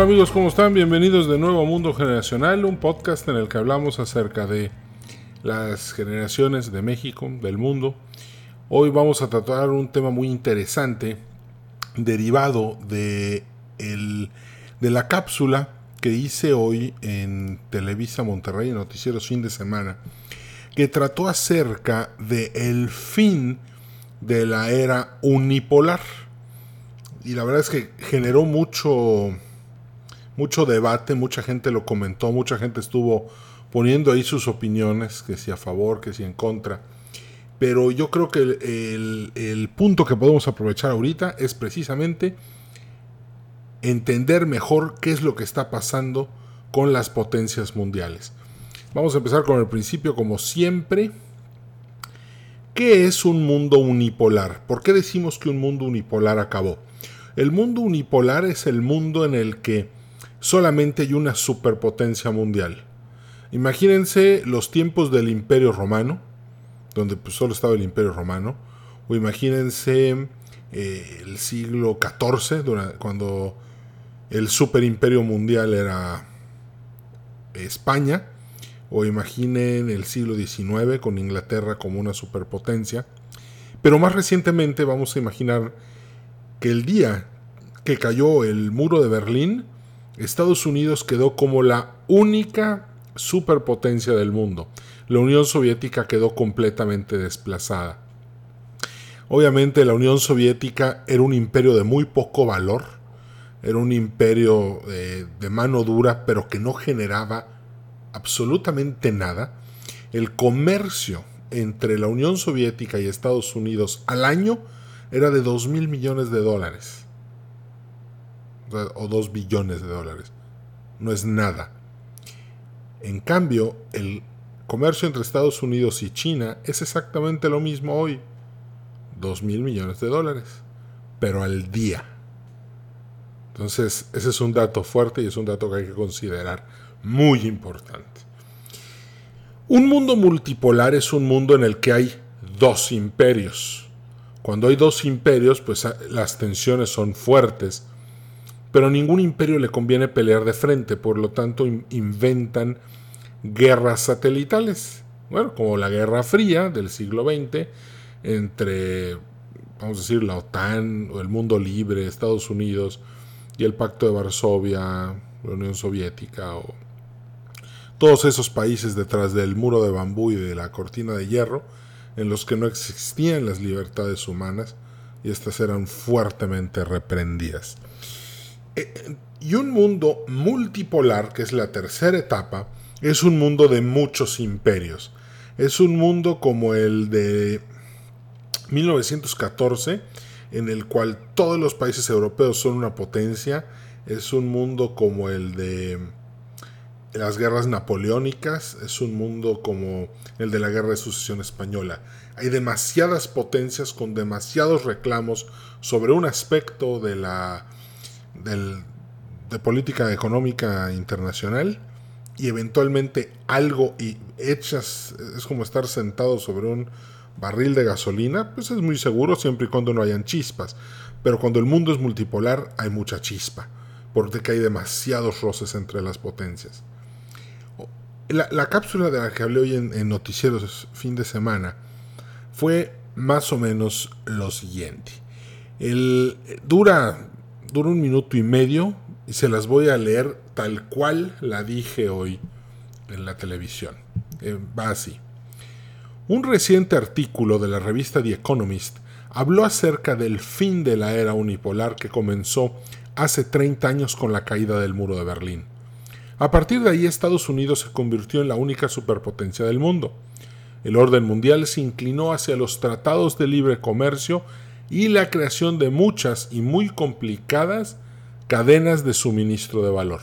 Hola amigos, ¿cómo están? Bienvenidos de nuevo a Mundo Generacional, un podcast en el que hablamos acerca de las generaciones de México, del mundo. Hoy vamos a tratar un tema muy interesante derivado de, el, de la cápsula que hice hoy en Televisa Monterrey, Noticieros Fin de Semana, que trató acerca de el fin de la era unipolar. Y la verdad es que generó mucho mucho debate, mucha gente lo comentó, mucha gente estuvo poniendo ahí sus opiniones, que si a favor, que si en contra. Pero yo creo que el, punto que podemos aprovechar ahorita es precisamente entender mejor qué es lo que está pasando con las potencias mundiales. Vamos a empezar con el principio, como siempre. ¿Qué es un mundo unipolar? ¿Por qué decimos que un mundo unipolar acabó? El mundo unipolar es el mundo en el que solamente hay una superpotencia mundial. Imagínense los tiempos del Imperio Romano, donde pues, solo estaba el Imperio Romano, o imagínense eh, el siglo XIV, cuando el superimperio mundial era España, o imaginen el siglo XIX con Inglaterra como una superpotencia. Pero más recientemente vamos a imaginar que el día que cayó el muro de Berlín, Estados Unidos quedó como la única superpotencia del mundo. La Unión Soviética quedó completamente desplazada. Obviamente la Unión Soviética era un imperio de muy poco valor, era un imperio de, mano dura, pero que no generaba absolutamente nada. El comercio entre la Unión Soviética y Estados Unidos al año era de 2 mil millones de dólares o 2 billones de dólares. No es nada. En cambio, el comercio entre Estados Unidos y China es exactamente lo mismo hoy. 2 mil millones de dólares. Pero al día. Entonces, ese es un dato fuerte y es un dato que hay que considerar muy importante. Un mundo multipolar es un mundo en el que hay dos imperios. Cuando hay dos imperios, pues las tensiones son fuertes pero ningún imperio le conviene pelear de frente, por lo tanto inventan guerras satelitales. Bueno, como la Guerra Fría del siglo XX entre, vamos a decir, la OTAN o el mundo libre, Estados Unidos y el Pacto de Varsovia, la Unión Soviética o todos esos países detrás del muro de bambú y de la cortina de hierro en los que no existían las libertades humanas y estas eran fuertemente reprendidas. Eh, y un mundo multipolar, que es la tercera etapa, es un mundo de muchos imperios. Es un mundo como el de 1914, en el cual todos los países europeos son una potencia. Es un mundo como el de las guerras napoleónicas. Es un mundo como el de la guerra de sucesión española. Hay demasiadas potencias con demasiados reclamos sobre un aspecto de la de política económica internacional y eventualmente algo y echas, es como estar sentado sobre un barril de gasolina, pues es muy seguro siempre y cuando no hayan chispas. Pero cuando el mundo es multipolar hay mucha chispa, porque hay demasiados roces entre las potencias. La, cápsula de la que hablé hoy en, en Noticieros fin de semana fue más o menos lo siguiente. El, dura dura un minuto y medio y se las voy a leer tal cual la dije hoy en la televisión. Eh, va así. Un reciente artículo de la revista The Economist habló acerca del fin de la era unipolar que comenzó hace 30 años con la caída del muro de Berlín. A partir de ahí Estados Unidos se convirtió en la única superpotencia del mundo. El orden mundial se inclinó hacia los tratados de libre comercio y la creación de muchas y muy complicadas cadenas de suministro de valor.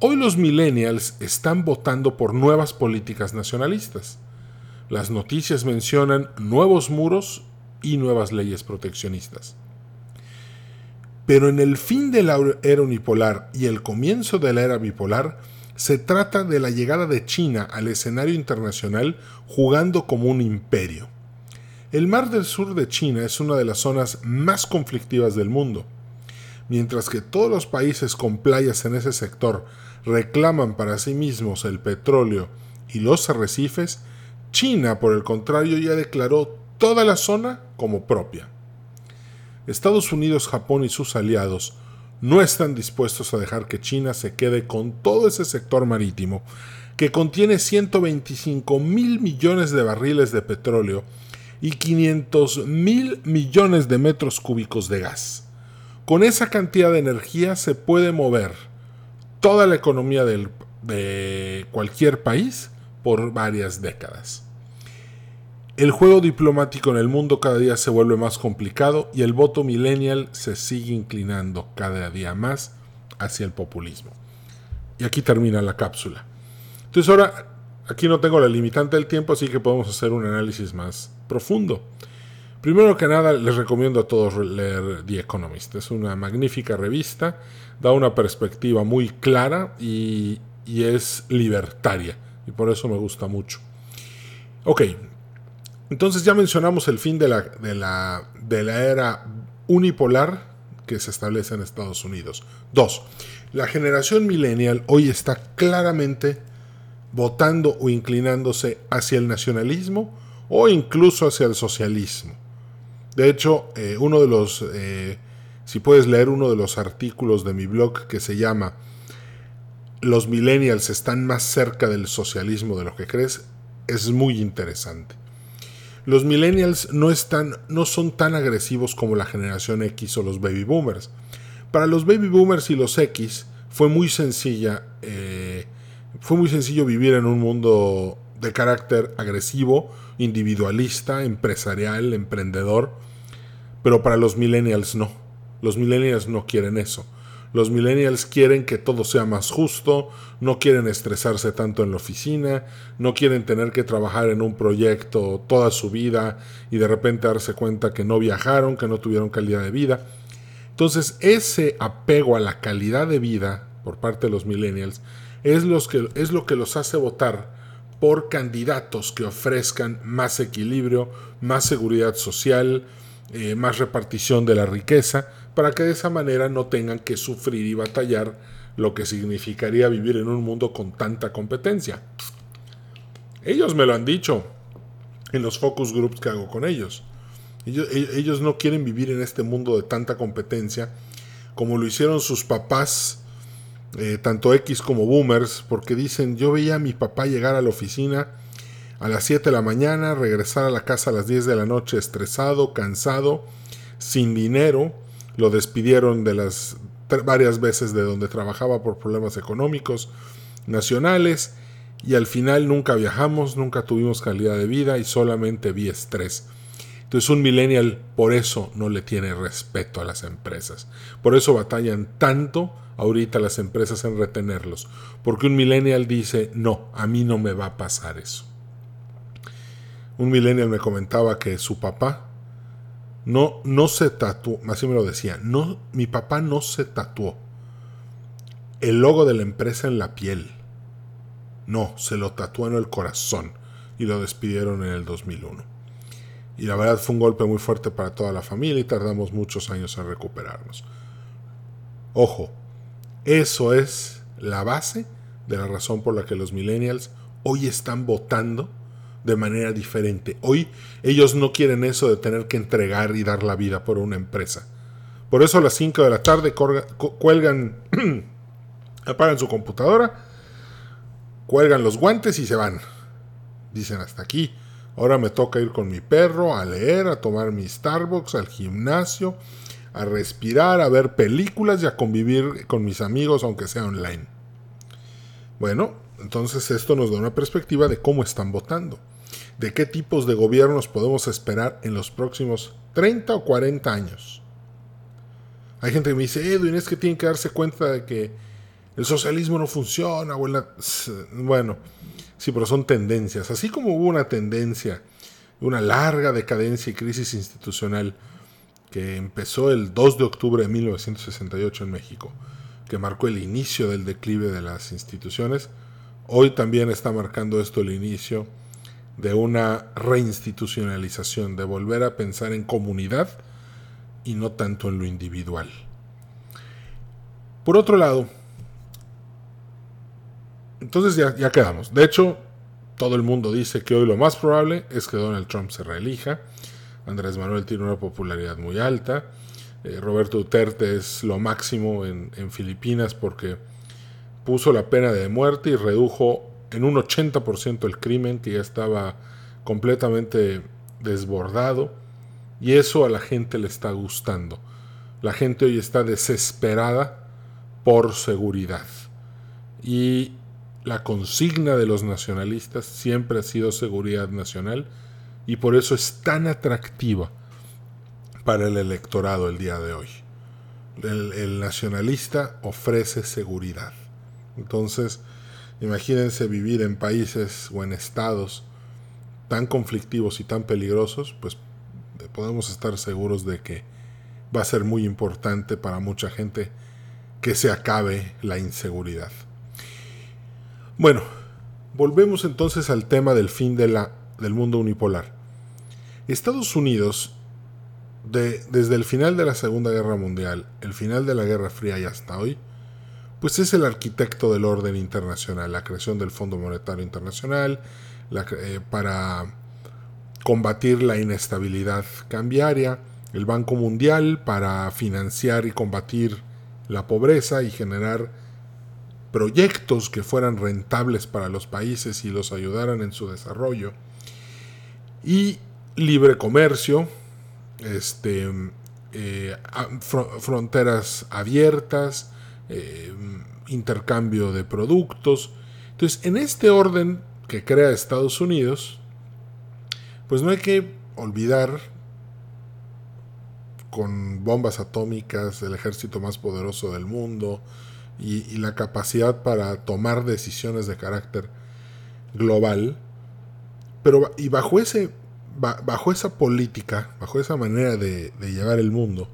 Hoy los millennials están votando por nuevas políticas nacionalistas. Las noticias mencionan nuevos muros y nuevas leyes proteccionistas. Pero en el fin de la era unipolar y el comienzo de la era bipolar, se trata de la llegada de China al escenario internacional jugando como un imperio. El mar del sur de China es una de las zonas más conflictivas del mundo. mientras que todos los países con playas en ese sector reclaman para sí mismos el petróleo y los arrecifes, China, por el contrario, ya declaró toda la zona como propia. Estados Unidos, Japón y sus aliados no están dispuestos a dejar que China se quede con todo ese sector marítimo que contiene 125 mil millones de barriles de petróleo y 500 mil millones de metros cúbicos de gas. Con esa cantidad de energía se puede mover toda la economía de cualquier país por varias décadas. El juego diplomático en el mundo cada día se vuelve más complicado y el voto millennial se sigue inclinando cada día más hacia el populismo. Y aquí termina la cápsula. Entonces ahora, aquí no tengo la limitante del tiempo, así que podemos hacer un análisis más profundo. Primero que nada, les recomiendo a todos leer The Economist. Es una magnífica revista, da una perspectiva muy clara y, es libertaria. Y por eso me gusta mucho. Ok, entonces ya mencionamos el fin de la, de la, de la era unipolar que se establece en Estados Unidos. Dos, la generación millennial hoy está claramente votando o inclinándose hacia el nacionalismo o incluso hacia el socialismo. De hecho, eh, uno de los, eh, si puedes leer uno de los artículos de mi blog que se llama Los millennials están más cerca del socialismo de lo que crees, es muy interesante los millennials no, están, no son tan agresivos como la generación X o los baby boomers. Para los baby boomers y los X fue muy sencilla, eh, fue muy sencillo vivir en un mundo de carácter agresivo, individualista, empresarial, emprendedor, pero para los millennials no. Los millennials no quieren eso. Los millennials quieren que todo sea más justo, no quieren estresarse tanto en la oficina, no quieren tener que trabajar en un proyecto toda su vida y de repente darse cuenta que no viajaron, que no tuvieron calidad de vida. Entonces, ese apego a la calidad de vida por parte de los millennials es, que, es lo que los hace votar por candidatos que ofrezcan más equilibrio, más seguridad social, eh, más repartición de la riqueza, para que de esa manera no tengan que sufrir y batallar lo que significaría vivir en un mundo con tanta competencia. Ellos me lo han dicho en los focus groups que hago con ellos. Ellos, no quieren vivir en este mundo de tanta competencia como lo hicieron sus papás, eh, tanto X como boomers, porque dicen, yo veía a mi papá llegar a la oficina a las 7 de la mañana, regresar a la casa a las 10 de la noche estresado, cansado, sin dinero, lo despidieron de las varias veces de donde trabajaba por problemas económicos nacionales y al final nunca viajamos, nunca tuvimos calidad de vida y solamente vi estrés. Entonces un millennial por eso no le tiene respeto a las empresas. Por eso batallan tanto ahorita las empresas en retenerlos. Porque un millennial dice, no, a mí no me va a pasar eso. Un millennial me comentaba que su papá no, no se tatuó, así me lo decía, no, mi papá no se tatuó el logo de la empresa en la piel. No, se lo tatuó en el corazón y lo despidieron en el 2001. Y la verdad fue un golpe muy fuerte para toda la familia y tardamos muchos años en recuperarnos. Ojo, eso es la base de la razón por la que los millennials hoy están votando de manera diferente. Hoy ellos no quieren eso de tener que entregar y dar la vida por una empresa. Por eso a las 5 de la tarde cuelgan, apagan su computadora, cuelgan los guantes y se van. Dicen hasta aquí. Ahora me toca ir con mi perro a leer, a tomar mi Starbucks, al gimnasio, a respirar, a ver películas y a convivir con mis amigos aunque sea online. Bueno, entonces esto nos da una perspectiva de cómo están votando de qué tipos de gobiernos podemos esperar en los próximos 30 o 40 años. Hay gente que me dice, Edwin, es que tienen que darse cuenta de que el socialismo no funciona. Bueno, sí, pero son tendencias. Así como hubo una tendencia, una larga decadencia y crisis institucional que empezó el 2 de octubre de 1968 en México, que marcó el inicio del declive de las instituciones, hoy también está marcando esto el inicio de una reinstitucionalización, de volver a pensar en comunidad y no tanto en lo individual. Por otro lado, entonces ya, ya quedamos. De hecho, todo el mundo dice que hoy lo más probable es que Donald Trump se reelija. Andrés Manuel tiene una popularidad muy alta. Eh, Roberto Duterte es lo máximo en, en, Filipinas porque puso la pena de muerte y redujo en un 80% el crimen que ya estaba completamente desbordado. Y eso a la gente le está gustando. La gente hoy está desesperada por seguridad. Y la consigna de los nacionalistas siempre ha sido seguridad nacional y por eso es tan atractiva para el electorado el día de hoy. El, nacionalista ofrece seguridad. Entonces, imagínense vivir en países o en estados tan conflictivos y tan peligrosos, pues podemos estar seguros de que va a ser muy importante para mucha gente que se acabe la inseguridad. Bueno, volvemos entonces al tema del fin de la, del mundo unipolar. Estados Unidos, de, desde el final de la Segunda Guerra Mundial, el final de la Guerra Fría y hasta hoy, pues es el arquitecto del orden internacional, la creación del Fondo Monetario Internacional, eh, para combatir la inestabilidad cambiaria, el Banco Mundial para financiar y combatir la pobreza y generar proyectos que fueran rentables para los países y los ayudaran en su desarrollo. Y libre comercio, este, eh, fronteras abiertas, eh, intercambio de productos. Entonces, en este orden que crea Estados Unidos, pues no hay que olvidar con bombas atómicas, el ejército más poderoso del mundo, y, la capacidad para tomar decisiones de carácter global. Pero y bajo, ese, bajo esa política, bajo esa manera de, llevar el mundo,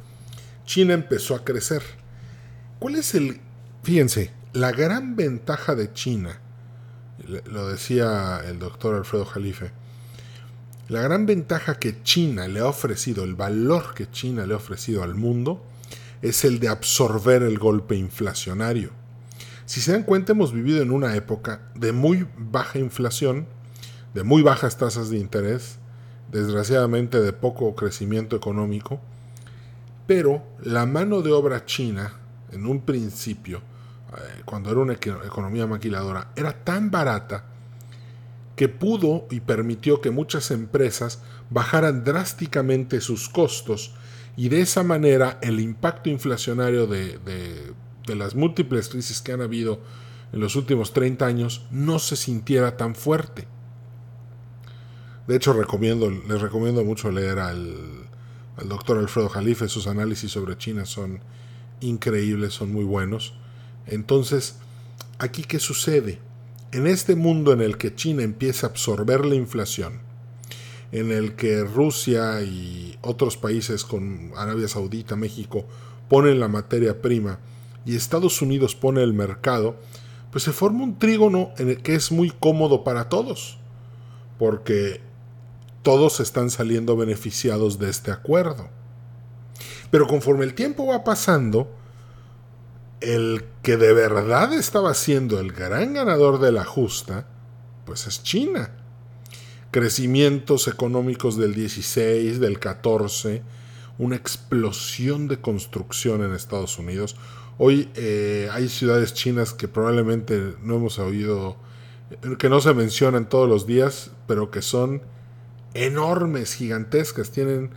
China empezó a crecer. ¿Cuál es el... Fíjense, la gran ventaja de China, lo decía el doctor Alfredo Jalife, la gran ventaja que China le ha ofrecido, el valor que China le ha ofrecido al mundo, es el de absorber el golpe inflacionario. Si se dan cuenta, hemos vivido en una época de muy baja inflación, de muy bajas tasas de interés, desgraciadamente de poco crecimiento económico, pero la mano de obra china, en un principio, eh, cuando era una economía maquiladora, era tan barata que pudo y permitió que muchas empresas bajaran drásticamente sus costos y de esa manera el impacto inflacionario de, las múltiples crisis que han habido en los últimos 30 años no se sintiera tan fuerte. De hecho, recomiendo, les recomiendo mucho leer al, al doctor Alfredo Jalife, sus análisis sobre China son increíbles, son muy buenos. Entonces, aquí qué sucede? En este mundo en el que China empieza a absorber la inflación, en el que Rusia y otros países con Arabia Saudita, México, ponen la materia prima y Estados Unidos pone el mercado, pues se forma un trígono en el que es muy cómodo para todos, porque todos están saliendo beneficiados de este acuerdo. Pero conforme el tiempo va pasando, el que de verdad estaba siendo el gran ganador de la justa, pues es China crecimientos económicos del 16, del 14, una explosión de construcción en Estados Unidos. Hoy eh, hay ciudades chinas que probablemente no hemos oído, que no se mencionan todos los días, pero que son enormes, gigantescas, tienen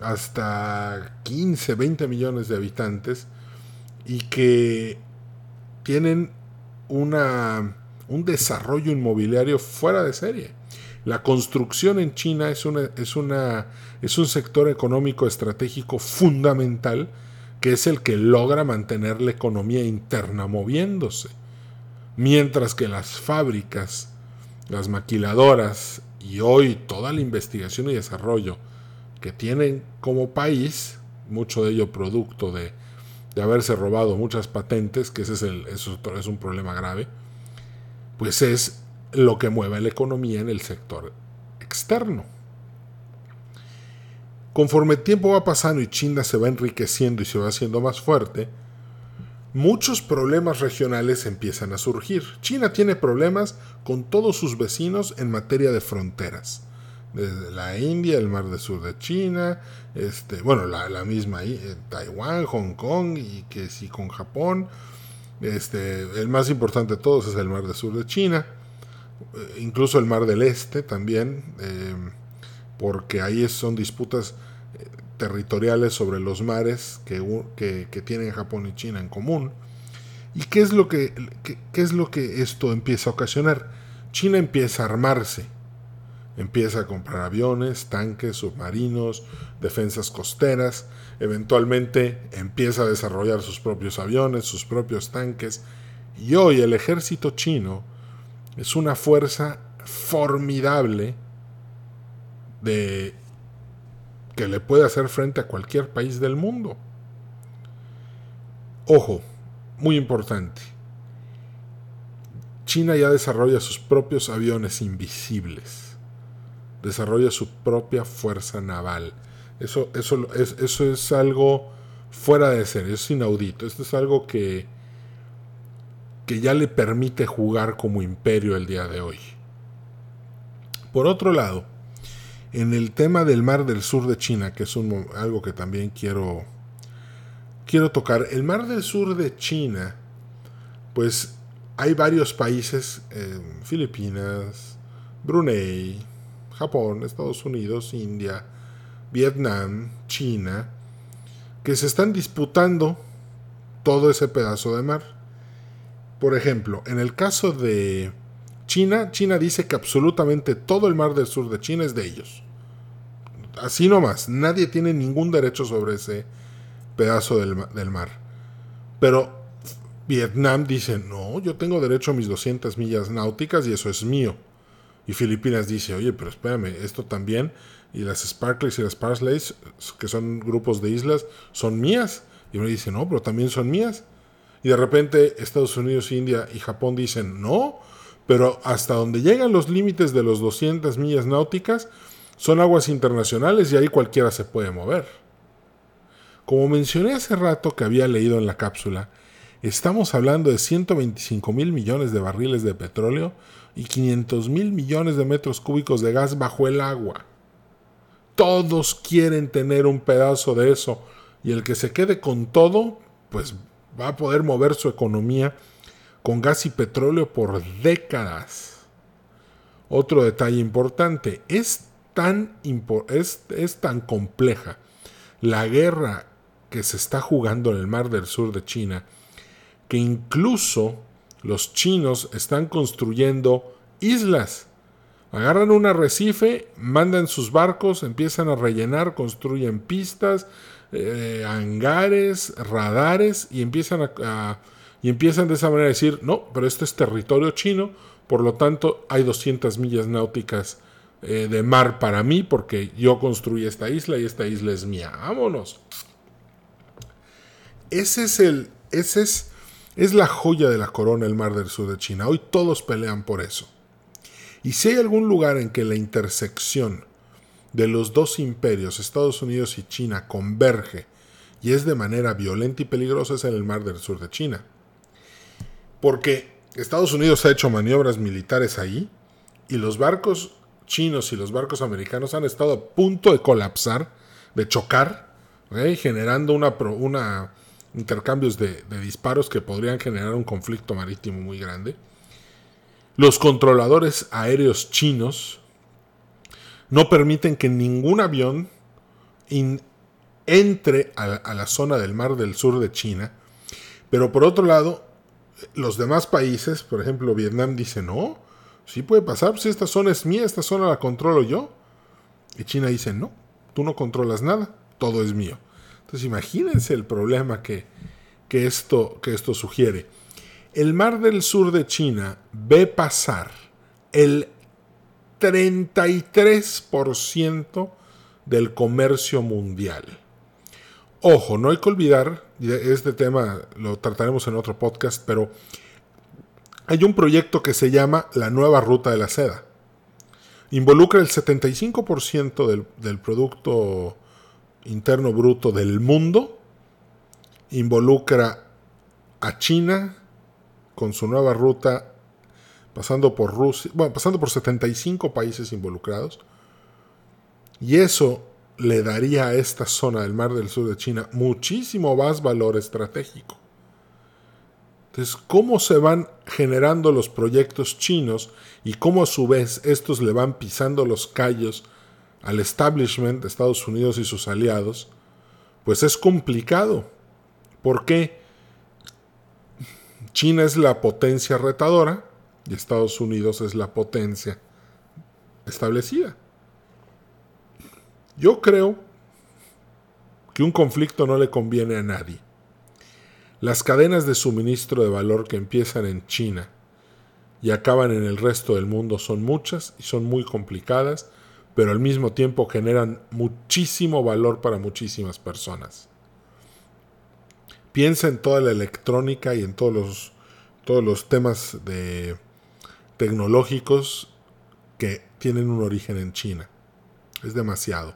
hasta 15, 20 millones de habitantes y que tienen una, un desarrollo inmobiliario fuera de serie. La construcción en China es, es, una, es un sector económico estratégico fundamental que es el que logra mantener la economía interna moviéndose. Mientras que las fábricas, las maquiladoras y hoy toda la investigación y desarrollo que tienen como país, mucho de ello producto de, de haberse robado muchas patentes, que ese es, el, es un problema grave, pues es lo que mueve la economía en el sector externo. Conforme el tiempo va pasando y China se va enriqueciendo y se va haciendo más fuerte, muchos problemas regionales empiezan a surgir. China tiene problemas con todos sus vecinos en materia de fronteras. Desde la India, el mar del sur de China, este, bueno, la, misma eh, Taiwán, Hong Kong y que sí con Japón. Este, el más importante de todos es el mar del sur de China, incluso el mar del este también, eh, porque ahí son disputas territoriales sobre los mares que, tienen Japón y China en común. ¿Y qué es, lo que, qué es lo que esto empieza a ocasionar? China empieza a armarse, empieza a comprar aviones, tanques, submarinos, defensas costeras, eventualmente empieza a desarrollar sus propios aviones, sus propios tanques, y hoy el ejército chino es una fuerza formidable de que le puede hacer frente a cualquier país del mundo. Ojo, muy importante. China ya desarrolla sus propios aviones invisibles. Desarrolla su propia fuerza naval. Eso, eso, es, eso es algo fuera de ser, es inaudito. Esto es algo que, que ya le permite jugar como imperio el día de hoy. Por otro lado, en el tema del mar del sur de China, que es algo que también quiero, quiero tocar, el mar del sur de China, pues hay varios países, eh, Filipinas, Brunei, Japón, Estados Unidos, India, Vietnam, China, que se están disputando todo ese pedazo de mar. Por ejemplo, en el caso de China, China dice que absolutamente todo el mar del sur de China es de ellos. Así nomás, nadie tiene ningún derecho sobre ese pedazo del, mar. Pero Vietnam dice, no, yo tengo derecho a mis 200 millas náuticas y eso es mío. Y Filipinas dice, oye, pero espérame, esto también, y las Sparkleys y las Parsleys, que son grupos de islas, son mías. Y uno dice, no, pero también son mías. Y de repente Estados Unidos, India y Japón dicen, no, pero hasta donde llegan los límites de los 200 millas náuticas, son aguas internacionales y ahí cualquiera se puede mover. Como mencioné hace rato que había leído en la cápsula, estamos hablando de 125 mil millones de barriles de petróleo y 500 mil millones de metros cúbicos de gas bajo el agua. Todos quieren tener un pedazo de eso y el que se quede con todo, pues va a poder mover su economía con gas y petróleo por décadas. Otro detalle importante, es tan, es, tan compleja la guerra que se está jugando en el mar del sur de China, que incluso los chinos están construyendo islas. Agarran un arrecife, mandan sus barcos, empiezan a rellenar, construyen pistas, eh, hangares, radares y empiezan y empiezan de esa manera a decir, no, pero este es territorio chino, por lo tanto hay 200 millas náuticas eh, de mar para mí porque yo construí esta isla y esta isla es mía. Vámonos. Ese es el, ese es, es la joya de la corona el mar del sur de China. Hoy todos pelean por eso. Y si hay algún lugar en que la intersección de los dos imperios, Estados Unidos y China, converge y es de manera violenta y peligrosa, es en el mar del sur de China. Porque Estados Unidos ha hecho maniobras militares ahí y los barcos chinos y los barcos americanos han estado a punto de colapsar, de chocar, generando una, una intercambios de, disparos que podrían generar un conflicto marítimo muy grande. Los controladores aéreos chinos no permiten que ningún avión entre a la zona del mar del sur de China, pero por otro lado, los demás países, por ejemplo Vietnam, dice no, Sí puede pasar, pues esta zona es mía, esta zona la controlo yo. Y China dice, no, tú no controlas nada, todo es mío. Entonces imagínense el problema que, que, esto, que esto sugiere. El mar del sur de China ve pasar el 33% del comercio mundial. Ojo, no hay que olvidar, este tema lo trataremos en otro podcast, pero hay un proyecto que se llama la nueva ruta de la seda. Involucra el 75% del, del Producto Interno Bruto del mundo. Involucra a China con su nueva ruta pasando por Rusia, bueno, pasando por 75 países involucrados. Y eso le daría a esta zona del Mar del Sur de China muchísimo más valor estratégico. Entonces, ¿cómo se van generando los proyectos chinos y cómo a su vez estos le van pisando los callos al establishment de Estados Unidos y sus aliados? Pues es complicado. ¿Por qué? China es la potencia retadora y Estados Unidos es la potencia establecida. Yo creo que un conflicto no le conviene a nadie. Las cadenas de suministro de valor que empiezan en China y acaban en el resto del mundo son muchas y son muy complicadas, pero al mismo tiempo generan muchísimo valor para muchísimas personas. Piensa en toda la electrónica y en todos los, todos los temas de tecnológicos que tienen un origen en China. Es demasiado.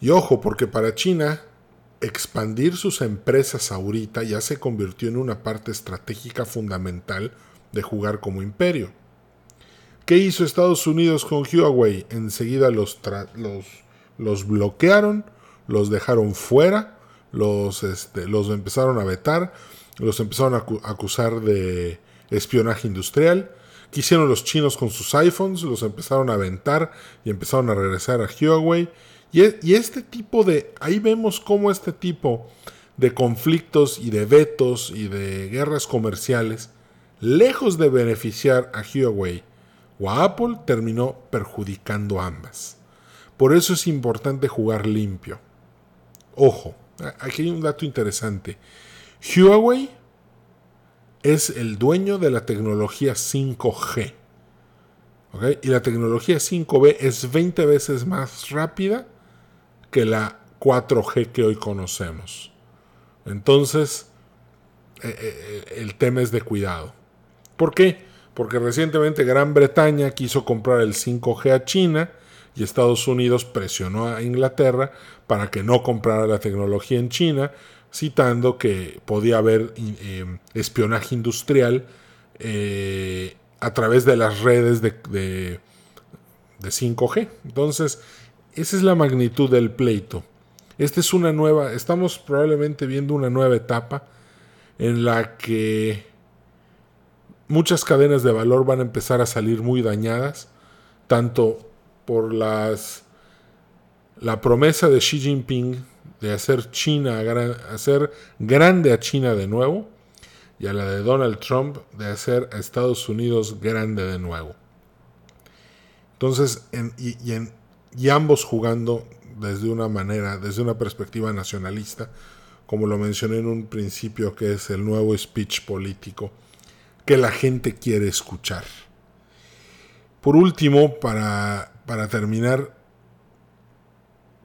Y ojo, porque para China expandir sus empresas ahorita ya se convirtió en una parte estratégica fundamental de jugar como imperio. ¿Qué hizo Estados Unidos con Huawei? Enseguida los, los, los bloquearon, los dejaron fuera, los, este, los empezaron a vetar, los empezaron a acusar de espionaje industrial. ¿Qué hicieron los chinos con sus iPhones? Los empezaron a aventar y empezaron a regresar a Huawei e, y, este tipo de, ahí vemos cómo este tipo de conflictos y de vetos y de guerras comerciales, lejos de beneficiar a Huawei o a Apple, terminó perjudicando a ambas. Por eso es importante jugar limpio. Ojo, aquí hay un dato interesante. Huawei es el dueño de la tecnología 5G. Y la tecnología 5B es 20 veces más rápida que la 4G que hoy conocemos. Entonces, eh, eh, el tema es de cuidado. ¿Por qué? Porque recientemente Gran Bretaña quiso comprar el 5G a China y Estados Unidos presionó a Inglaterra para que no comprara la tecnología en China, citando que podía haber eh, espionaje industrial a través de las redes de, de 5G. Entonces, esa es la magnitud del pleito. Esta es una nueva, estamos probablemente viendo una nueva etapa en la que muchas cadenas de valor van a empezar a salir muy dañadas, tanto por las la promesa de Xi Jinping de hacer China hacer grande a China de nuevo y a la de Donald Trump de hacer a Estados Unidos grande de nuevo. Entonces, y y ambos jugando desde una manera, desde una perspectiva nacionalista, como lo mencioné en un principio, que es el nuevo speech político que la gente quiere escuchar. Por último, para, para terminar,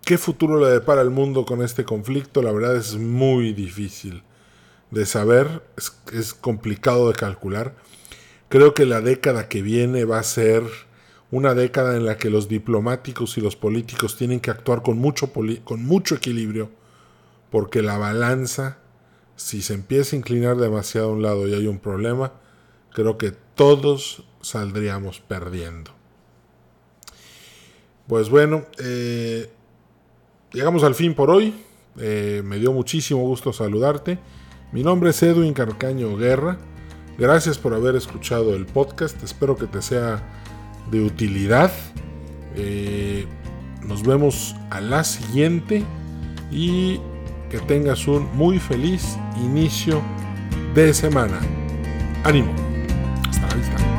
¿qué futuro le depara al mundo con este conflicto? La verdad es muy difícil de saber, es, complicado de calcular. Creo que la década que viene va a ser una década en la que los diplomáticos y los políticos tienen que actuar con mucho, con mucho equilibrio, porque la balanza, si se empieza a inclinar demasiado a un lado y hay un problema, creo que todos saldríamos perdiendo. Pues bueno, eh, llegamos al fin por hoy. Eh, me dio muchísimo gusto saludarte. Mi nombre es Edwin Carcaño Guerra. Gracias por haber escuchado el podcast. Espero que te sea de utilidad. Eh, nos vemos a la siguiente y que tengas un muy feliz inicio de semana. Ánimo. Hasta la vista.